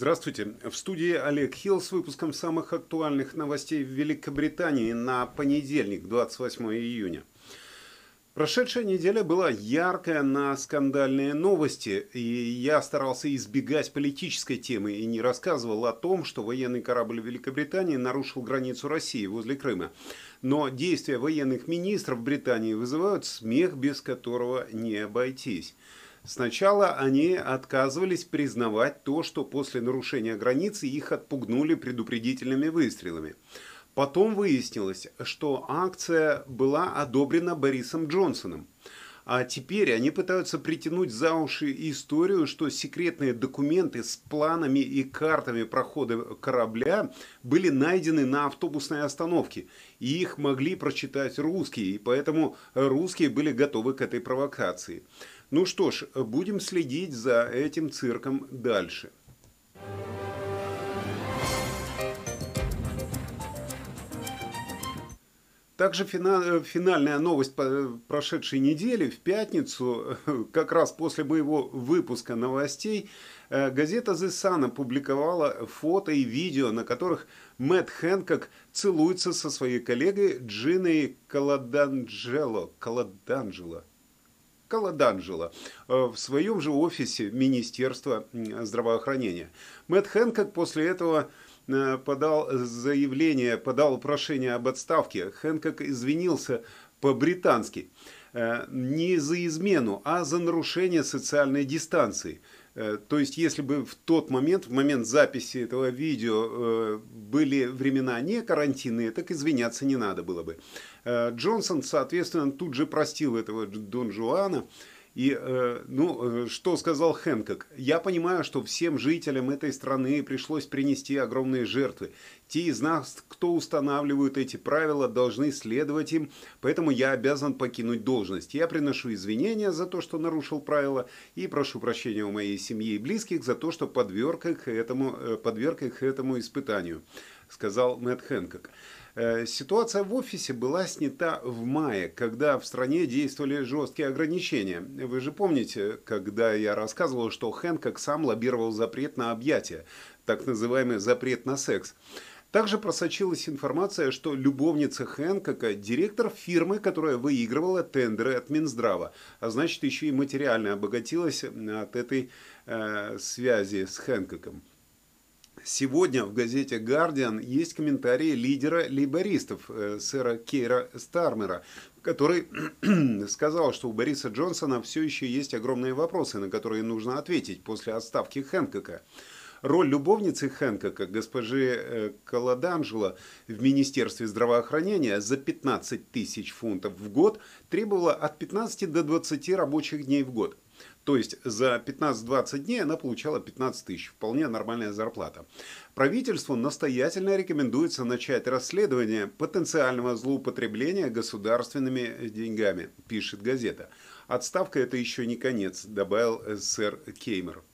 Здравствуйте. В студии Олег Хилл с выпуском самых актуальных новостей в Великобритании на понедельник, 28 июня. Прошедшая неделя была яркая на скандальные новости, и я старался избегать политической темы и не рассказывал о том, что военный корабль Великобритании нарушил границу России возле Крыма. Но действия военных министров Британии вызывают смех, без которого не обойтись. Сначала они отказывались признавать то, что после нарушения границы их отпугнули предупредительными выстрелами. Потом выяснилось, что акция была одобрена Борисом Джонсоном. А теперь они пытаются притянуть за уши историю, что секретные документы с планами и картами прохода корабля были найдены на автобусной остановке. И их могли прочитать русские, и поэтому русские были готовы к этой провокации. Ну что ж, будем следить за этим цирком дальше. Также финальная новость прошедшей недели, в пятницу, как раз после моего выпуска новостей, э, газета The Sun опубликовала фото и видео, на которых Мэтт Хэнкок целуется со своей коллегой Джиной Каладанджело. Каладанджело. Каладанджело э, в своем же офисе Министерства здравоохранения. Мэтт Хэнкок после этого э, подал заявление, подал прошение об отставке. Хэнкок извинился по-британски. Э, не за измену, а за нарушение социальной дистанции. То есть, если бы в тот момент, в момент записи этого видео, были времена не карантинные, так извиняться не надо было бы. Э, Джонсон, соответственно, тут же простил этого Дон Жуана. И, э, ну, э, что сказал Хэнкок? Я понимаю, что всем жителям этой страны пришлось принести огромные жертвы. Те из нас, кто устанавливают эти правила, должны следовать им, поэтому я обязан покинуть должность. Я приношу извинения за то, что нарушил правила, и прошу прощения у моей семьи и близких за то, что подверг их этому, подверг их этому испытанию, сказал Мэтт Хэнкок. Э, ситуация в офисе была снята в мае, когда в стране действовали жесткие ограничения. Вы же помните, когда я рассказывал, что Хэнкок сам лоббировал запрет на объятия, так называемый запрет на секс. Также просочилась информация, что любовница Хэнкока – директор фирмы, которая выигрывала тендеры от Минздрава, а значит еще и материально обогатилась от этой э, связи с Хэнкоком. Сегодня в газете «Гардиан» есть комментарии лидера лейбористов, э, сэра Кейра Стармера, который сказал, что у Бориса Джонсона все еще есть огромные вопросы, на которые нужно ответить после отставки Хэнкока. Роль любовницы Хэнкока, госпожи э, Каладанжела, в Министерстве здравоохранения за 15 тысяч фунтов в год требовала от 15 до 20 рабочих дней в год. То есть за 15-20 дней она получала 15 тысяч. Вполне нормальная зарплата. Правительству настоятельно рекомендуется начать расследование потенциального злоупотребления государственными деньгами, пишет газета. Отставка это еще не конец, добавил сэр Кеймер.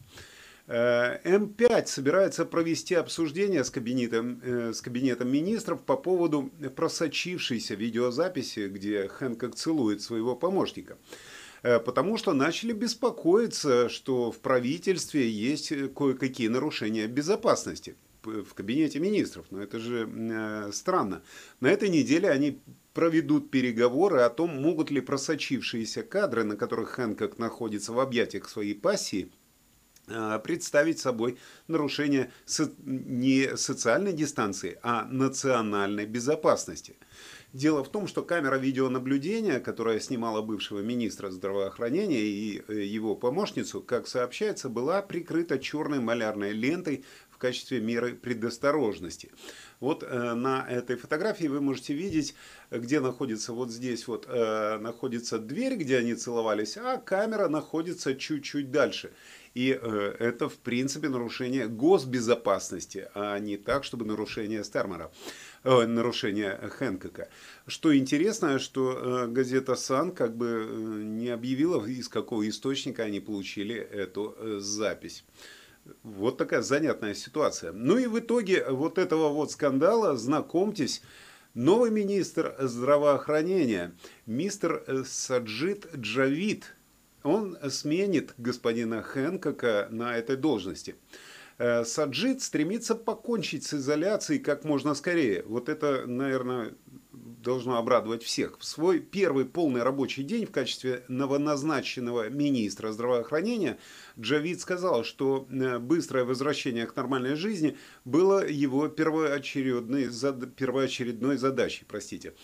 Э, М5 собирается провести обсуждение с кабинетом, э, с кабинетом министров по поводу просочившейся видеозаписи, где Хэнкок целует своего помощника. Э, потому что начали беспокоиться, что в правительстве есть кое-какие нарушения безопасности в кабинете министров. Но это же э, странно. На этой неделе они проведут переговоры о том, могут ли просочившиеся кадры, на которых Хэнкок находится в объятиях своей пассии, э, представить собой нарушение не социальной дистанции, а национальной безопасности – Дело в том, что камера видеонаблюдения, которая снимала бывшего министра здравоохранения и э, его помощницу, как сообщается, была прикрыта черной малярной лентой в качестве меры предосторожности. Вот э, на этой фотографии вы можете видеть, где находится вот здесь вот э, находится дверь, где они целовались, а камера находится чуть-чуть дальше. И э, это, в принципе, нарушение госбезопасности, а не так, чтобы нарушение Стермера, э, нарушение Хэнкока. Что интересно, что э, газета «Сан» как бы не объявила, из какого источника они получили эту запись. Вот такая занятная ситуация. Ну и в итоге вот этого вот скандала, знакомьтесь, новый министр здравоохранения, мистер Саджит Джавид, он сменит господина Хэнкока на этой должности. Э, Саджид стремится покончить с изоляцией как можно скорее. Вот это, наверное, должно обрадовать всех. В свой первый полный рабочий день в качестве новоназначенного министра здравоохранения Джавид сказал, что э, быстрое возвращение к нормальной жизни было его первоочередной, первоочередной задачей. Простите.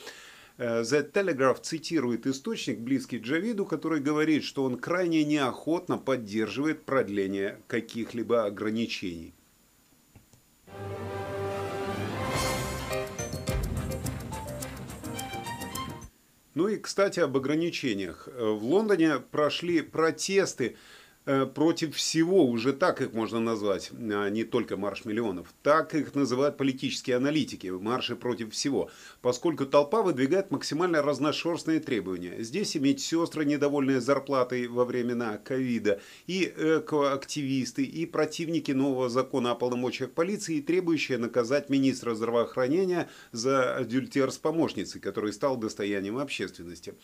Э, The Telegraph цитирует источник, близкий Джавиду, который говорит, что он крайне неохотно поддерживает продление каких-либо ограничений. Ну и, кстати, об ограничениях. Э, в Лондоне прошли протесты против всего, уже так их можно назвать, а не только марш миллионов. Так их называют политические аналитики, марши против всего, поскольку толпа выдвигает максимально разношерстные требования. Здесь иметь сестры, недовольные зарплатой во времена ковида, и экоактивисты, и противники нового закона о полномочиях полиции, требующие наказать министра здравоохранения за адюльтер с помощницей, который стал достоянием общественности.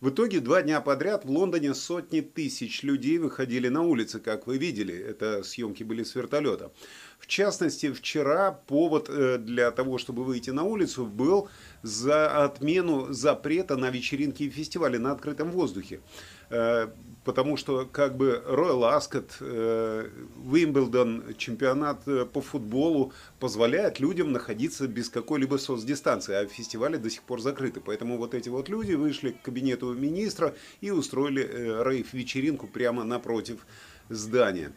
В итоге два дня подряд в Лондоне сотни тысяч людей выходили на улицы, как вы видели. Это съемки были с вертолета. В частности, вчера повод э, для того, чтобы выйти на улицу, был за отмену запрета на вечеринки и фестивали на открытом воздухе. Э, потому что как бы Royal Ascot, э, Wimbledon, чемпионат по футболу позволяет людям находиться без какой-либо соцдистанции, а фестивали до сих пор закрыты. Поэтому вот эти вот люди вышли к кабинету министра и устроили рейв-вечеринку прямо напротив здания.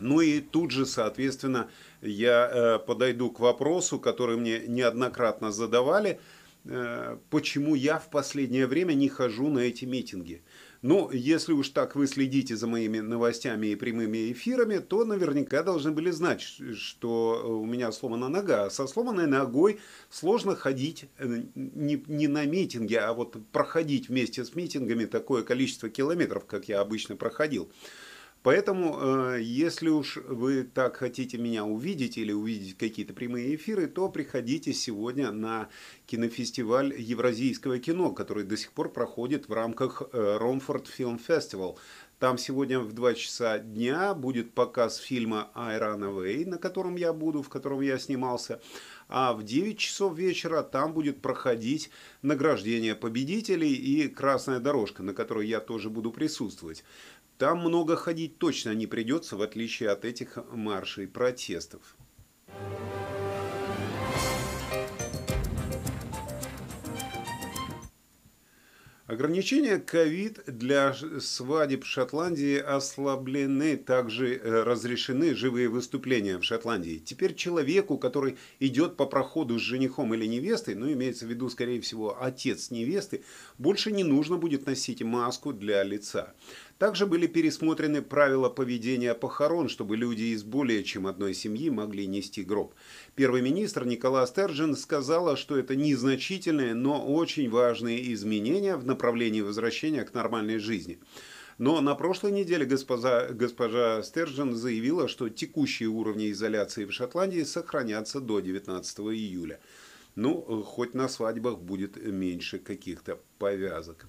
Ну и тут же, соответственно, я э, подойду к вопросу, который мне неоднократно задавали, э, почему я в последнее время не хожу на эти митинги. Ну, если уж так вы следите за моими новостями и прямыми эфирами, то наверняка должны были знать, что у меня сломана нога. Со сломанной ногой сложно ходить э, не, не на митинги, а вот проходить вместе с митингами такое количество километров, как я обычно проходил. Поэтому, э, если уж вы так хотите меня увидеть или увидеть какие-то прямые эфиры, то приходите сегодня на кинофестиваль евразийского кино, который до сих пор проходит в рамках Ромфорд Film Festival. Там сегодня в 2 часа дня будет показ фильма «I Run Away», на котором я буду, в котором я снимался. А в 9 часов вечера там будет проходить награждение победителей и красная дорожка, на которой я тоже буду присутствовать. Там много ходить точно не придется, в отличие от этих маршей протестов. Ограничения ковид для свадеб в Шотландии ослаблены, также э, разрешены живые выступления в Шотландии. Теперь человеку, который идет по проходу с женихом или невестой, ну имеется в виду, скорее всего, отец невесты, больше не нужно будет носить маску для лица. Также были пересмотрены правила поведения похорон, чтобы люди из более чем одной семьи могли нести гроб. Первый министр Никола Стерджин сказала, что это незначительные, но очень важные изменения в направлении возвращения к нормальной жизни. Но на прошлой неделе госпожа, госпожа Стерджин заявила, что текущие уровни изоляции в Шотландии сохранятся до 19 июля. Ну, хоть на свадьбах будет меньше каких-то повязок.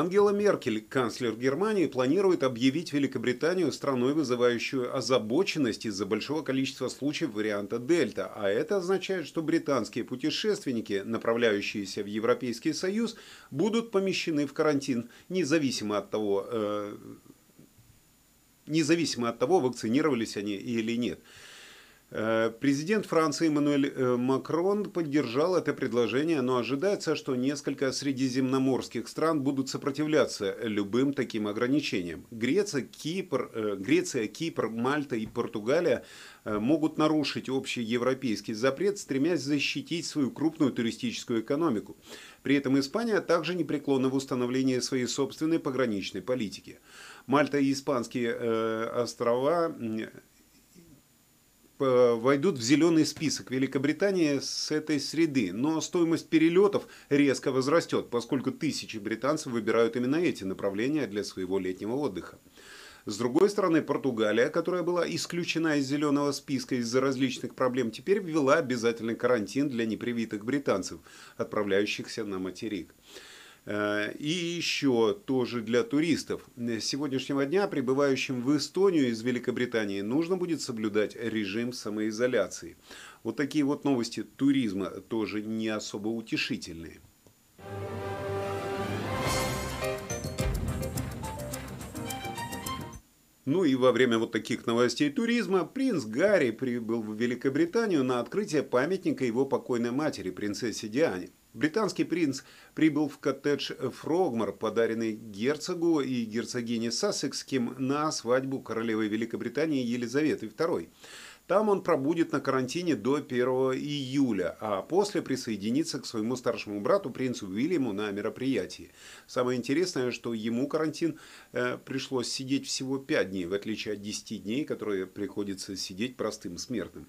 Ангела Меркель, канцлер Германии, планирует объявить Великобританию страной, вызывающую озабоченность из-за большого количества случаев варианта Дельта. А это означает, что британские путешественники, направляющиеся в Европейский Союз, будут помещены в карантин, независимо от того, э, независимо от того, вакцинировались они или нет. Э, президент Франции Эммануэль э, Макрон поддержал это предложение, но ожидается, что несколько средиземноморских стран будут сопротивляться любым таким ограничениям. Греция, Кипр, э, Греция, Кипр, Мальта и Португалия могут нарушить общий европейский запрет, стремясь защитить свою крупную туристическую экономику. При этом Испания также непреклонна в установлении своей собственной пограничной политики. Мальта и Испанские острова войдут в зеленый список Великобритании с этой среды. Но стоимость перелетов резко возрастет, поскольку тысячи британцев выбирают именно эти направления для своего летнего отдыха. С другой стороны, Португалия, которая была исключена из зеленого списка из-за различных проблем, теперь ввела обязательный карантин для непривитых британцев, отправляющихся на материк. Э, и еще тоже для туристов. С сегодняшнего дня прибывающим в Эстонию из Великобритании нужно будет соблюдать режим самоизоляции. Вот такие вот новости туризма тоже не особо утешительные. Ну и во время вот таких новостей туризма принц Гарри прибыл в Великобританию на открытие памятника его покойной матери, принцессе Диане. Британский принц прибыл в коттедж Фрогмар, подаренный герцогу и герцогине Сассекским на свадьбу королевы Великобритании Елизаветы II. Там он пробудет на карантине до 1 июля, а после присоединится к своему старшему брату, принцу Уильяму, на мероприятии. Самое интересное, что ему карантин э, пришлось сидеть всего 5 дней, в отличие от 10 дней, которые приходится сидеть простым смертным.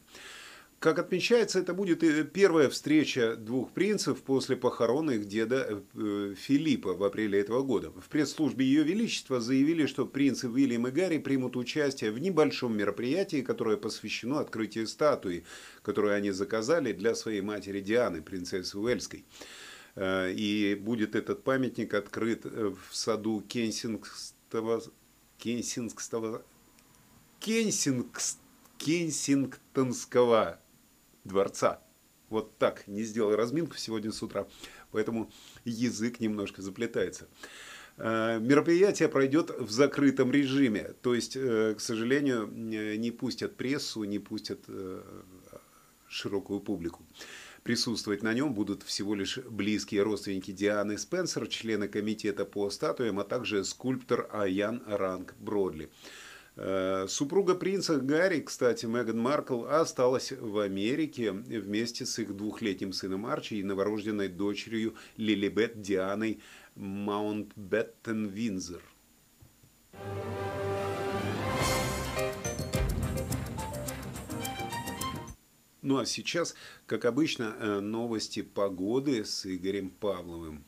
Как отмечается, это будет первая встреча двух принцев после похорон их деда э, Филиппа в апреле этого года. В пресс-службе Ее Величества заявили, что принцы Уильям и Гарри примут участие в небольшом мероприятии, которое посвящено открытию статуи, которую они заказали для своей матери Дианы, принцессы Уэльской. Э, и будет этот памятник открыт э, в саду Кенсингстова, Кенсингстова, Кенсингст, Кенсингтонского дворца. Вот так, не сделал разминку сегодня с утра, поэтому язык немножко заплетается. Э, мероприятие пройдет в закрытом режиме, то есть, э, к сожалению, не пустят прессу, не пустят э, широкую публику. Присутствовать на нем будут всего лишь близкие родственники Дианы Спенсер, члены комитета по статуям, а также скульптор Аян Ранг Бродли. Э, супруга принца Гарри, кстати, Меган Маркл, осталась в Америке вместе с их двухлетним сыном Арчи и новорожденной дочерью Лилибет Дианой Маунтбеттен-Виндзор. Ну а сейчас, как обычно, э, новости погоды с Игорем Павловым.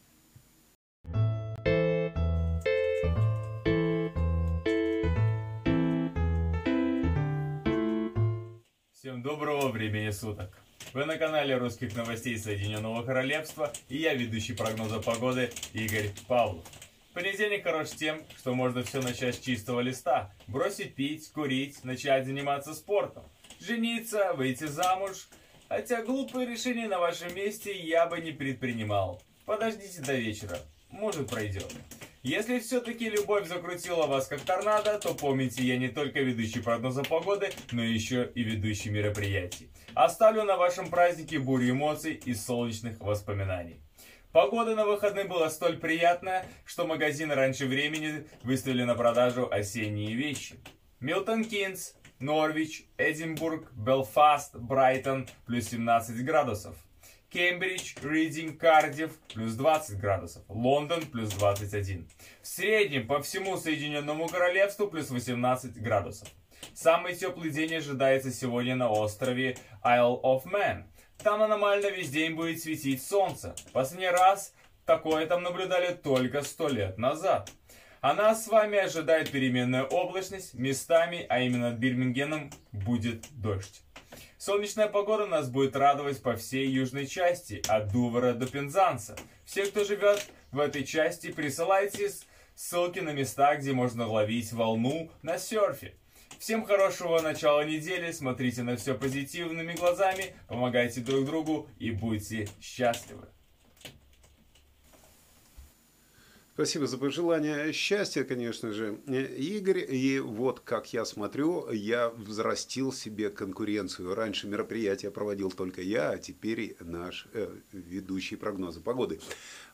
Доброго времени суток! Вы на канале русских новостей Соединенного Королевства и я ведущий прогноза погоды Игорь Павлов. Понедельник хорош тем, что можно все начать с чистого листа, бросить пить, курить, начать заниматься спортом, жениться, выйти замуж. Хотя глупые решения на вашем месте я бы не предпринимал. Подождите до вечера, может пройдет. Если все-таки любовь закрутила вас как торнадо, то помните, я не только ведущий прогноза погоды, но еще и ведущий мероприятий. Оставлю на вашем празднике бурю эмоций и солнечных воспоминаний. Погода на выходные была столь приятная, что магазины раньше времени выставили на продажу осенние вещи. Милтон Кинс, Норвич, Эдинбург, Белфаст, Брайтон плюс 17 градусов. Кембридж, Ридинг, Кардив плюс 20 градусов, Лондон плюс 21. В среднем по всему Соединенному Королевству плюс 18 градусов. Самый теплый день ожидается сегодня на острове Isle of Man. Там аномально весь день будет светить солнце. Последний раз такое там наблюдали только сто лет назад. А нас с вами ожидает переменная облачность, местами, а именно над Бирмингеном, будет дождь. Солнечная погода нас будет радовать по всей южной части, от Дувара до Пензанса. Все, кто живет в этой части, присылайте ссылки на места, где можно ловить волну на серфе. Всем хорошего начала недели, смотрите на все позитивными глазами, помогайте друг другу и будьте счастливы. Спасибо за пожелание счастья, конечно же, Игорь. И вот, как я смотрю, я взрастил себе конкуренцию. Раньше мероприятие проводил только я, а теперь наш э, ведущий прогноза погоды.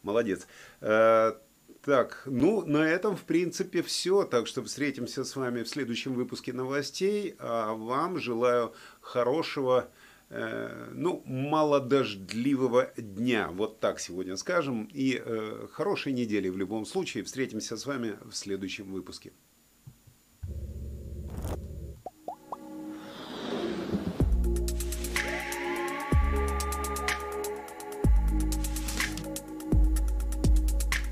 Молодец. Э, так, ну, на этом, в принципе, все. Так что встретимся с вами в следующем выпуске новостей. А вам желаю хорошего Э, ну, малодождливого дня, вот так сегодня скажем, и э, хорошей недели в любом случае. Встретимся с вами в следующем выпуске.